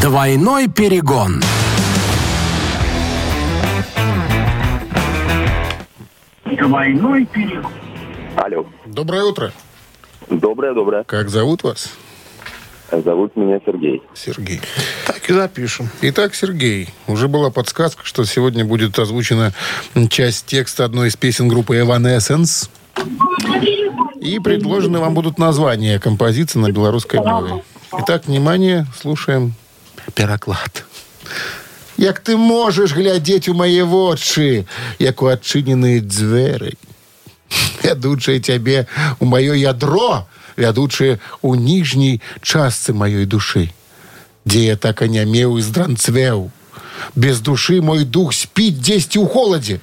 Speaker 7: Двойной перегон.
Speaker 8: Алло.
Speaker 2: Доброе утро.
Speaker 8: Доброе, доброе.
Speaker 2: Как зовут вас?
Speaker 8: Зовут меня Сергей.
Speaker 2: Сергей.
Speaker 3: Так и запишем.
Speaker 2: Итак, Сергей, уже была подсказка, что сегодня будет озвучена часть текста одной из песен группы Evanescence. И предложены вам будут названия композиции на белорусской мове. Итак, внимание, слушаем пераклад Як ты можешь глядеть у мои вочы, як у адчыненыя дзверы, вядучае цябе у маё ядро, вядучае у ніжняй частцы маёй душы, дзе я так анямеў і здранцвеў. Без душы мой дух спіць дзесьці ў холадзе.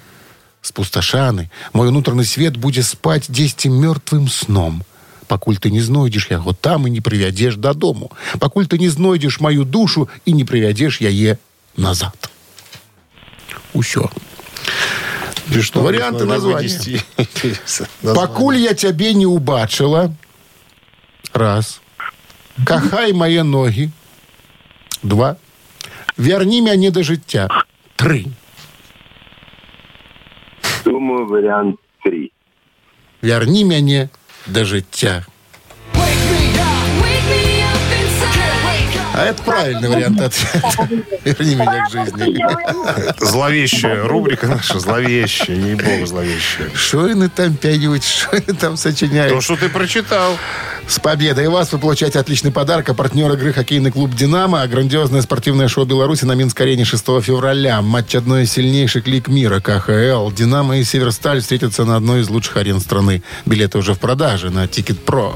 Speaker 2: Спусташаны, мой унутраны свет будзе спаць дзесьці мёртвым сном. Пакуль ты не знойдзеш яго там і не прывядзеш дадому. Пакуль ты не знойдзеш маю душу і не прывядзеш яе назад. Усё. Варианты названия. Пакуль *laughs* я цябе не убачыла. Раз. Кахай мае ногі. Два. Вярні мяне да жыцця. Тры.
Speaker 8: Думаю, вариант три.
Speaker 2: Вярні мяне да жыцця. А это правильный вариант ответа. *laughs* Верни меня к жизни.
Speaker 3: Зловещая рубрика наша, зловещая, ей-богу, зловещая.
Speaker 2: Что они там пьют, что они там
Speaker 3: То,
Speaker 2: сочиняют?
Speaker 3: что ты прочитал.
Speaker 2: С победой вас вы получаете отличный подарок. А партнер игры хоккейный клуб «Динамо». Грандиозное спортивное шоу Беларуси на Минск-арене 6 февраля. Матч одной из сильнейших лиг мира КХЛ. «Динамо» и «Северсталь» встретятся на одной из лучших арен страны. Билеты уже в продаже на Ticketpro.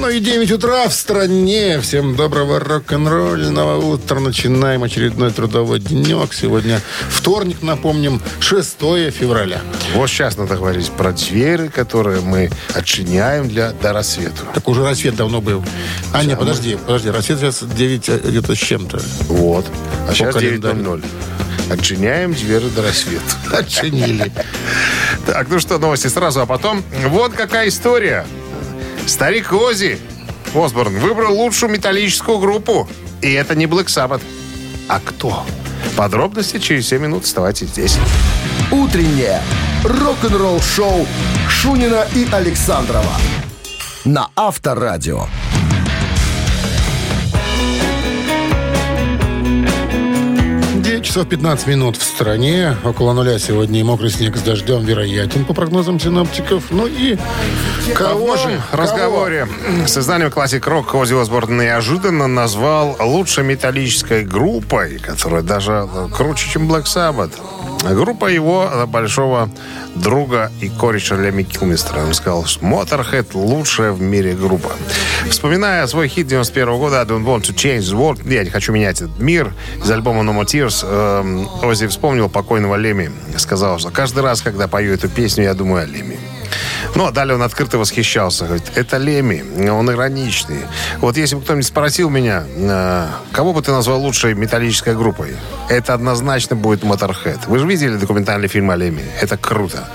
Speaker 2: Ну и 9 утра в стране. Всем доброго рок-н-ролльного утра. Начинаем очередной трудовой денек. Сегодня вторник, напомним, 6 февраля.
Speaker 3: Вот сейчас надо говорить про двери, которые мы отчиняем для, до рассвета.
Speaker 2: Так уже рассвет давно был. А, нет, подожди, подожди. Рассвет сейчас 9 где-то с чем-то.
Speaker 3: Вот. А сейчас
Speaker 2: календарю.
Speaker 3: 9.00. Отчиняем двери до рассвета. *laughs*
Speaker 2: Отчинили.
Speaker 3: Так, ну что, новости сразу, а потом вот какая история. Старик Ози Осборн выбрал лучшую металлическую группу. И это не Black Sabbath. А кто? Подробности через 7 минут. Оставайтесь здесь.
Speaker 1: Утреннее рок-н-ролл шоу Шунина и Александрова на Авторадио.
Speaker 2: Часов 15 минут в стране. Около нуля сегодня и мокрый снег с дождем вероятен, по прогнозам синоптиков. Ну и кого
Speaker 3: В
Speaker 2: же?
Speaker 3: новом разговоре с изданием Classic Rock Ози Осборн неожиданно назвал лучшей металлической группой, которая даже круче, чем Black Sabbath. Группа его э, большого друга и кореша Леми Килмистера. Он сказал, что Motorhead лучшая в мире группа. Вспоминая свой хит 91 года I don't want to change the world, я не хочу менять этот мир, из альбома No More Tears, эм, Оззи вспомнил покойного Леми. Сказал, что каждый раз, когда пою эту песню, я думаю о Леми. Ну, а далее он открыто восхищался. Говорит, это Леми, он ироничный. Вот если бы кто-нибудь спросил меня, э, кого бы ты назвал лучшей металлической группой, это однозначно будет Motorhead. Вы же видели документальный фильм о Леми? Это круто.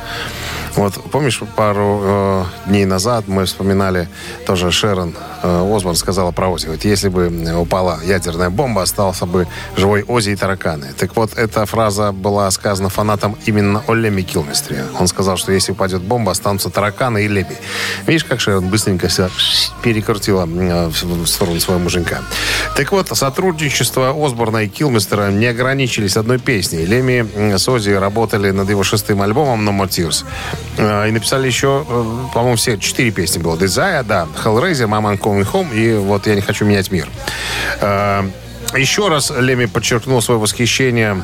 Speaker 3: Вот помнишь, пару э, дней назад мы вспоминали тоже Шерон э, Осборн сказала про Ози. Вот если бы упала ядерная бомба, остался бы живой Ози и тараканы. Так вот, эта фраза была сказана фанатом именно о Леми Килмистре. Он сказал, что если упадет бомба, останутся тараканы и Леми. Видишь, как Шерон быстренько себя перекрутила э, в сторону своего муженька. Так вот, сотрудничество Осборна и Килмистера не ограничились одной песней. Леми э, с Ози работали над его шестым альбомом «No More Tears». Э, И написали еще, э, по-моему, все четыре песни было. Desire, да, Hellraiser, Mama I'm Coming Home и вот «Я не хочу менять мир». Э, Еще раз Леми подчеркнул свое восхищение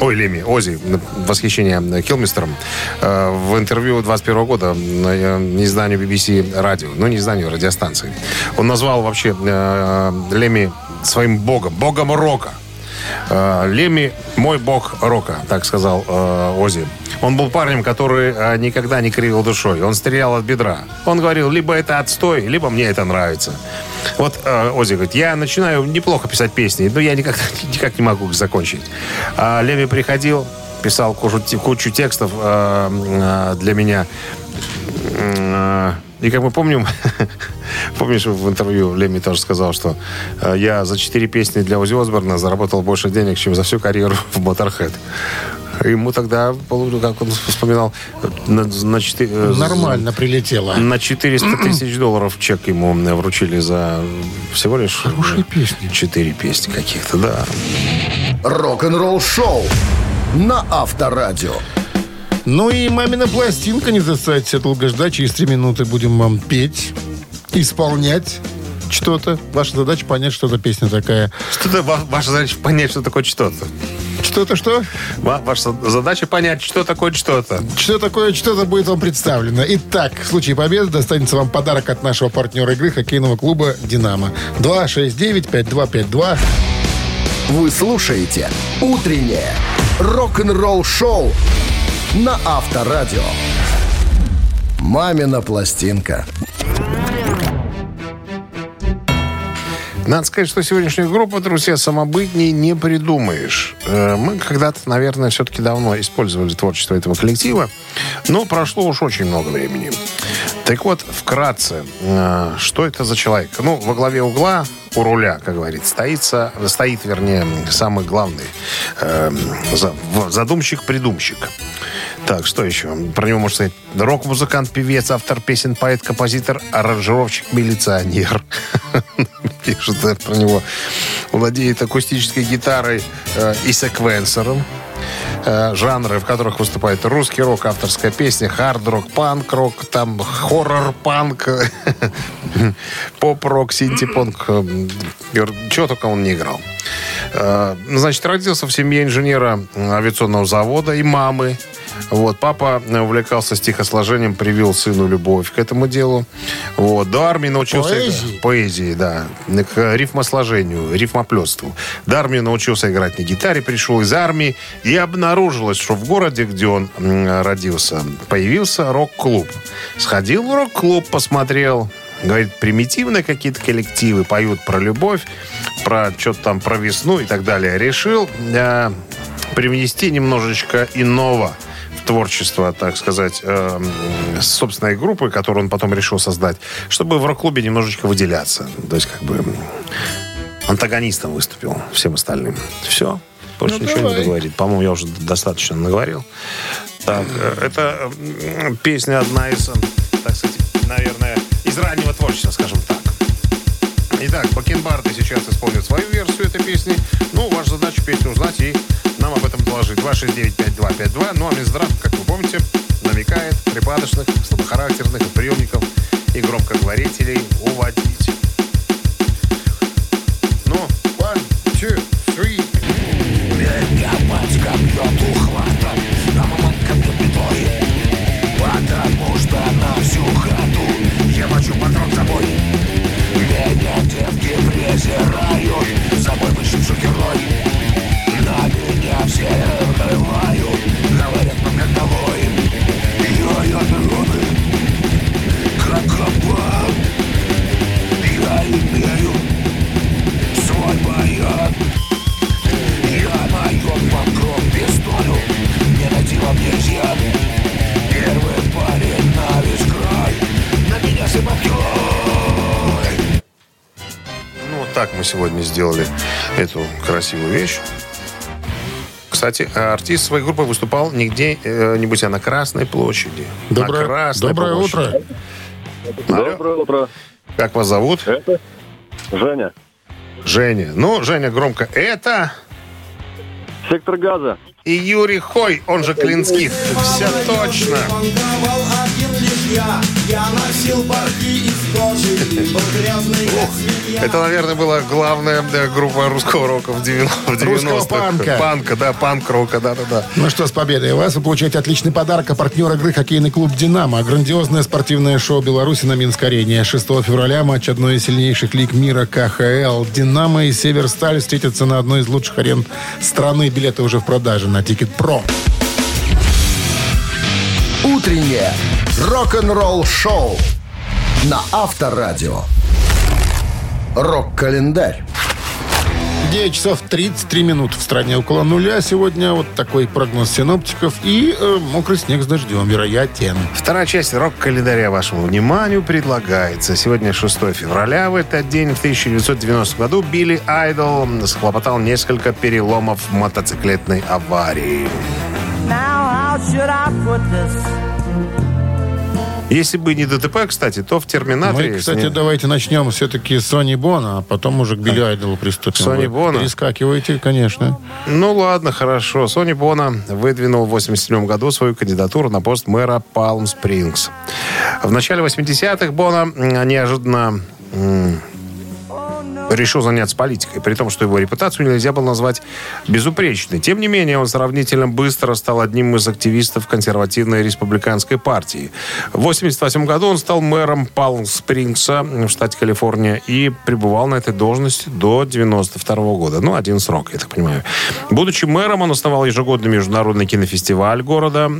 Speaker 3: Ой, Леми, Ози, восхищение Килмистером в интервью 21 года на изданию BBC радио, ну, не изданию, радиостанции. Он назвал вообще Леми своим богом, богом рока. Э, Леми мой бог рока, так сказал э, Ози. Он был парнем, который э, никогда не кривил душой. Он стрелял от бедра. Он говорил, либо это отстой, либо мне это нравится. Вот э, Ози говорит, я начинаю неплохо писать песни, но я никак, *laughs* никак не могу их закончить. А Леми приходил, писал кучу, кучу текстов э, э, для меня. Э, И как мы помним, *laughs* помнишь, в интервью Леми тоже сказал, что э, я за четыре песни для Ози Осборна заработал больше денег, чем за всю карьеру *laughs* в Motorhead. Ему тогда, как он вспоминал, на, на, четыре- э,
Speaker 2: Нормально прилетело.
Speaker 3: на 400 *clears throat* тысяч долларов чек ему вручили за всего лишь...
Speaker 2: Хорошие песни.
Speaker 3: Четыре песни каких-то, да.
Speaker 1: Рок-н-ролл шоу на Авторадио.
Speaker 2: Ну и «Мамина пластинка» не заставит себя долго ждать. Через три минуты будем вам петь, исполнять что-то. Ваша задача понять, что за песня такая.
Speaker 3: Что-то ва- ваша задача понять, что такое что-то.
Speaker 2: Что-то что?
Speaker 3: Ва- Ваша задача понять, что такое что-то.
Speaker 2: Что такое что-то будет вам представлено. Итак, в случае победы достанется вам подарок от нашего партнера игры хоккейного клуба «Динамо». 269-5252.
Speaker 1: Вы слушаете «Утреннее рок-н-ролл-шоу» на Авторадио. «Мамина пластинка».
Speaker 3: Надо сказать, что сегодняшнюю группу, друзья, самобытней не придумаешь. Э, Мы когда-то, наверное, все-таки давно использовали творчество этого коллектива, но прошло уж очень много времени. Так вот, вкратце, э, что это за человек? Ну, во главе угла, у руля, как говорится, стоится, стоит, вернее, самый главный э, задумщик-придумщик. Так, что еще? Про него можно сказать. Рок-музыкант, певец, автор песен, поэт, композитор, аранжировщик, милиционер. *laughs* Пишет э, про него. Владеет акустической гитарой э, и секвенсором. Э, жанры, в которых выступает русский рок, авторская песня, хард-рок, панк-рок, там хоррор-панк, *laughs* поп-рок, синти-понк. Чего только он не играл. Э, Значит, родился в семье инженера авиационного завода и мамы. Вот, папа увлекался стихосложением, привил сыну любовь к этому делу. Вот, до армии научился...
Speaker 2: Поэзии?
Speaker 3: Поэзии, да. К рифмосложению, рифмоплетству. До армии научился играть на гитаре, пришел из армии, и обнаружилось, что в городе, где он родился, появился рок-клуб. Сходил в рок-клуб, посмотрел, Говорит, примитивные какие-то коллективы поют про любовь, про что-то там, про весну и так далее. Решил э, привнести немножечко иного в творчество, так сказать, э, собственной группы, которую он потом решил создать, чтобы в рок-клубе немножечко выделяться. То есть, как бы, антагонистом выступил всем остальным. Все. Больше
Speaker 2: Ну,
Speaker 3: ничего
Speaker 2: давай.
Speaker 3: не договорит. По-моему, я уже достаточно наговорил. Так, э, это песня одна из, э, так сказать, наверное, из раннего творчества, скажем так. Итак, Бакенбарды сейчас исполнят свою версию этой песни. Ну, ваша задача песню узнать и нам об этом доложить. 269-5252. Ну, а Минздрав, как вы помните, намекает припадочных, слабохарактерных приемников и громкоговорителей уводить. Ну, one, two, сделали эту красивую вещь. Кстати, артист своей группы выступал не где-нибудь, а на Красной площади. на
Speaker 2: Доброе,
Speaker 3: Красной
Speaker 2: доброе
Speaker 3: площади.
Speaker 2: утро.
Speaker 3: Алло.
Speaker 8: Доброе утро.
Speaker 3: Как вас зовут?
Speaker 8: Это Женя.
Speaker 3: Женя. Ну, Женя, громко. Это
Speaker 8: Сектор газа.
Speaker 3: и Юрий Хой, он же Клинских. Все точно. Это, наверное, была главная да, группа русского рока в 90-х. в
Speaker 2: Русского
Speaker 3: 90-х.
Speaker 2: панка.
Speaker 3: Панка, да, панк-рока, да-да-да.
Speaker 2: Ну что, с победой вас вы получаете отличный подарок. А партнер игры хоккейный клуб «Динамо». Грандиозное спортивное шоу Беларуси на Минск-арене. 6 февраля матч одной из сильнейших лиг мира КХЛ. «Динамо» и «Северсталь» встретятся на одной из лучших арен страны. Билеты уже в продаже на Ticketpro.
Speaker 1: Утреннее рок-н-ролл-шоу на Авторадио. Рок-календарь.
Speaker 2: 9 часов 33 минуты в стране около нуля. Сегодня вот такой прогноз синоптиков. И э, мокрый снег с дождем, вероятен.
Speaker 3: Вторая часть рок-календаря вашему вниманию предлагается. Сегодня 6 февраля. В этот день, в 1990 году, Билли Айдол схлопотал несколько переломов в мотоциклетной аварии.
Speaker 6: Now,
Speaker 3: Если бы не ДТП, кстати, то в «Терминаторе...»
Speaker 2: Мы, кстати,
Speaker 3: ним-
Speaker 2: давайте начнем все-таки с Сони Бона, а потом уже к Билли Айдолу приступим.
Speaker 3: Сонни
Speaker 2: Вы
Speaker 3: Бона?
Speaker 2: Перескакиваете, конечно.
Speaker 3: Ну ладно, хорошо. Сони Бона выдвинул в 1987 году свою кандидатуру на пост мэра Палм Спрингс. В начале 80-х Бона неожиданно решил заняться политикой, при том, что его репутацию нельзя было назвать безупречной. Тем не менее, он сравнительно быстро стал одним из активистов консервативной республиканской партии. В 1988 году он стал мэром Палм-Спрингса в штате Калифорния и пребывал на этой должности до 1992 года. Ну, один срок, я так понимаю. Будучи мэром, он основал ежегодный международный кинофестиваль города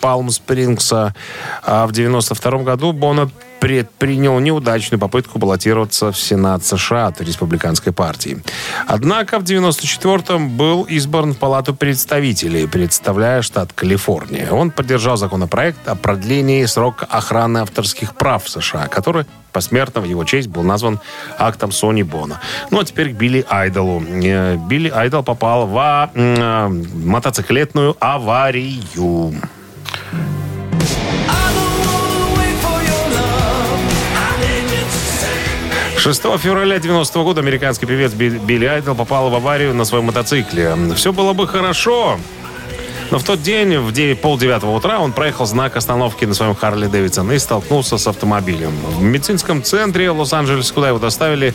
Speaker 3: Палм-Спрингса. А в 1992 году Бона предпринял неудачную попытку баллотироваться в Сенат США от республиканской партии. Однако в 1994-м был избран в Палату представителей, представляя штат Калифорния. Он поддержал законопроект о продлении срока охраны авторских прав США, который посмертно в его честь был назван актом Сони Бона. Ну, а теперь к Билли Айдолу. Э, Билли Айдол попал в а, а, мотоциклетную аварию. 6 февраля 90 года американский певец Би- Билли Айдл попал в аварию на своем мотоцикле. Все было бы хорошо, но в тот день, в 9, полдевятого утра, он проехал знак остановки на своем Харли Дэвидсон и столкнулся с автомобилем. В медицинском центре Лос-Анджелеса, куда его доставили,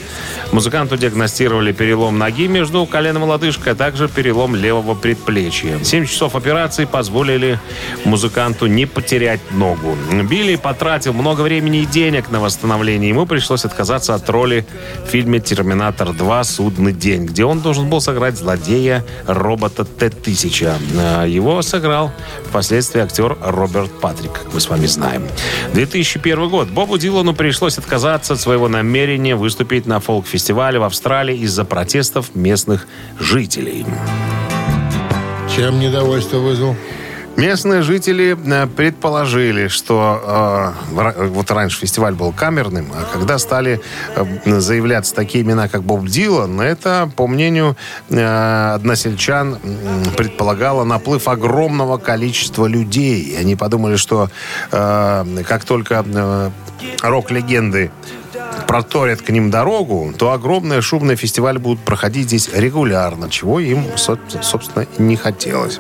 Speaker 3: музыканту диагностировали перелом ноги между коленом и лодыжкой, а также перелом левого предплечья. 7 часов операции позволили музыканту не потерять ногу. Билли потратил много времени и денег на восстановление. Ему пришлось отказаться от роли в фильме «Терминатор 2. Судный день», где он должен был сыграть злодея робота Т-1000. А Его сыграл впоследствии актер Роберт Патрик, как мы с вами знаем. 2001 год. Бобу Дилану пришлось отказаться от своего намерения выступить на фолк-фестивале в Австралии из-за протестов местных жителей.
Speaker 2: Чем недовольство вызвал?
Speaker 3: Местные жители э, предположили, что э, вот раньше фестиваль был камерным, а когда стали э, заявляться такие имена, как Боб Дилан, это, по мнению э, односельчан, м, предполагало наплыв огромного количества людей. Они подумали, что э, как только э, рок-легенды проторят к ним дорогу, то огромные шумные фестивали будут проходить здесь регулярно, чего им, со- собственно, не хотелось.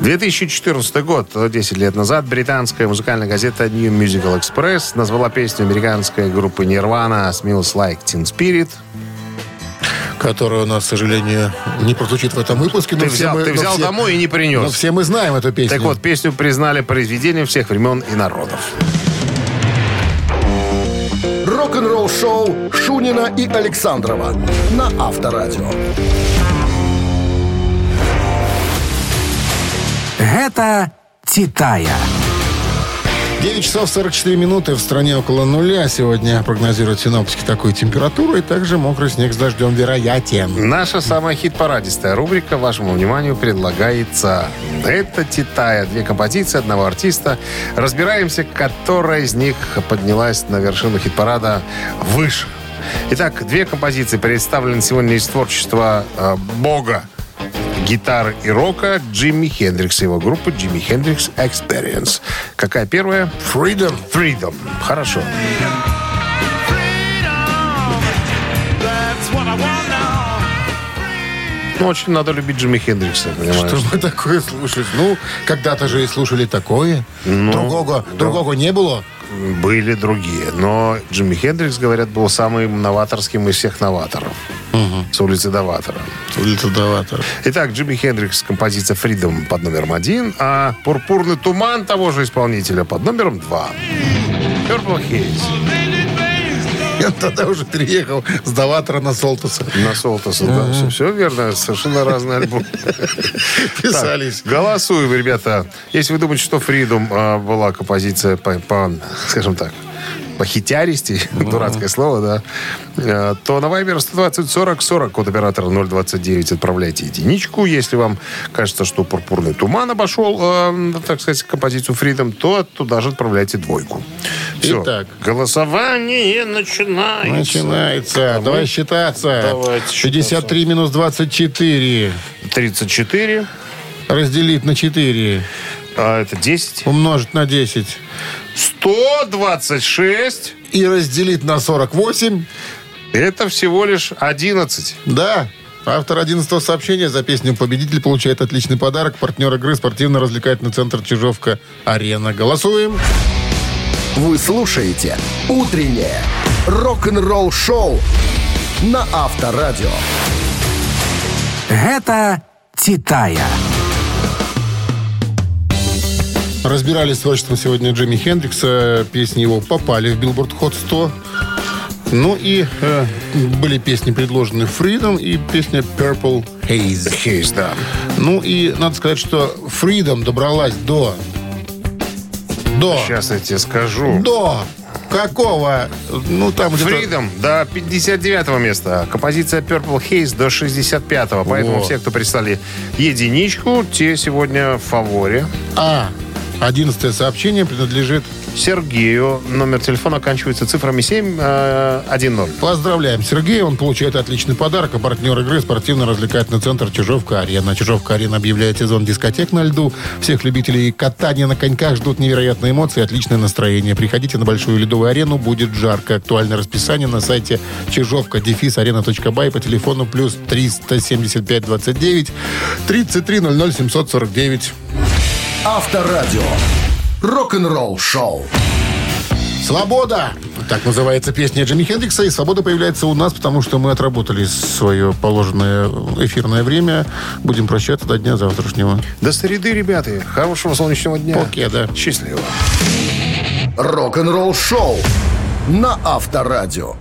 Speaker 3: 2014 год, 10 лет назад, британская музыкальная газета New Musical Express назвала песню американской группы Nirvana «Smells Like Teen Spirit».
Speaker 2: Которая у нас, к сожалению, не прозвучит в этом выпуске.
Speaker 3: Ты взял,
Speaker 2: мы-
Speaker 3: ты взял
Speaker 2: все-
Speaker 3: домой и не принес.
Speaker 2: Но все мы знаем эту песню.
Speaker 3: Так вот, песню признали произведением всех времен и народов.
Speaker 1: Рок-н-ролл-шоу Шунина и Александрова на Авторадио.
Speaker 7: Гэта «Титая».
Speaker 2: 9 часов 44 минуты в стране около нуля. Сегодня прогнозируют синоптики такую температуру и также мокрый снег с дождем вероятен.
Speaker 3: Наша самая хит-парадистая рубрика вашему вниманию предлагается. Это «Титая». Две композиции одного артиста. Разбираемся, которая из них поднялась на вершину хит-парада выше. Итак, две композиции представлены сегодня из творчества э, бога гитары и рока Джимми Хендрикс и его группы Джимми Хендрикс Experience. Какая первая?
Speaker 2: Freedom.
Speaker 3: Freedom. Хорошо. Ну, очень надо любить Джимми Хендрикса, понимаешь?
Speaker 2: Что мы *laughs* такое слушать? Ну, когда-то же и слушали такое.
Speaker 3: Ну,
Speaker 2: другого, другого не было.
Speaker 3: Были другие. Но Джимми Хендрикс, говорят, был самым новаторским из всех новаторов. С улицы Даватора.
Speaker 2: Улица Даватора.
Speaker 3: Итак, Джимми Хендрикс, композиция «Freedom» под номером один, а «Пурпурный туман» того же исполнителя под номером два. Purple Haze.
Speaker 2: Я тогда уже переехал с Даватора на Солтуса.
Speaker 3: На Солтоса, да. Все, все верно. Совершенно разный альбом. *laughs*
Speaker 2: Писались.
Speaker 3: Так, голосуем, ребята. Если вы думаете, что Freedom а, была композиция по, по, скажем так, по хитяристи, *laughs* дурацкое слово, да, э, то на Viber 120 40 40, код оператора 029, отправляйте единичку. Если вам кажется, что пурпурный туман обошел, э, так сказать, композицию Freedom, то туда же отправляйте двойку. Все.
Speaker 2: Итак.
Speaker 3: Голосование начинается.
Speaker 2: Начинается. Давай считаться.
Speaker 3: Давайте
Speaker 2: 53 минус 24.
Speaker 3: 34,
Speaker 2: Разделить на 4.
Speaker 3: а это 10.
Speaker 2: Умножить на 10.
Speaker 3: 126,
Speaker 2: И разделить на 48.
Speaker 3: это всего лишь 11.
Speaker 2: Да. Автор 11 сообщения за песню «Победитель» получает отличный подарок. Партнер игры спортивно-развлекательный центр «Чижовка-Арена». Голосуем.
Speaker 1: Вы слушаете «Утреннее рок-н-ролл-шоу» на Авторадио.
Speaker 7: Гэта «Титая».
Speaker 2: Разбирали с творчеством сегодня Джимми Хендрикса. Песни его попали в Billboard Hot 100. Ну и э, были песни, предложены Freedom и песня Purple Haze.
Speaker 3: Haze, да.
Speaker 2: Ну и надо сказать, что Freedom добралась до... До...
Speaker 3: Сейчас я тебе скажу.
Speaker 2: До какого? Ну, там где-то...
Speaker 3: Freedom до 59 места. а Композиция Purple Haze до 65-го. Поэтому
Speaker 2: Во.
Speaker 3: все, кто прислали единичку, те сегодня в фаворе.
Speaker 2: А, одиннадцатое сообщение принадлежит...
Speaker 3: Сергею. Номер телефона оканчивается цифрами 710.
Speaker 2: Поздравляем Сергея, он получает отличный подарок. А партнер игры спортивно-развлекательный центр «Чижовка-Арена». «Чижовка-Арена» объявляет сезон дискотек на льду. Всех любителей катания на коньках ждут невероятные эмоции и отличное настроение. Приходите на Большую ледовую арену, будет жарко. Актуальное расписание на сайте чижовка дефис арена.бай по телефону плюс 375 29 33 00 749.
Speaker 1: Авторадио. Рок-н-ролл-шоу.
Speaker 2: «Свобода!» Так называется песня Джимми Хендрикса. И «Свобода» появляется у нас, потому что мы отработали свое положенное эфирное время. Будем прощаться до дня завтрашнего.
Speaker 3: До среды, ребята. Хорошего солнечного дня.
Speaker 2: Окей, да.
Speaker 3: Счастливо.
Speaker 1: Рок-н-ролл-шоу на Авторадио.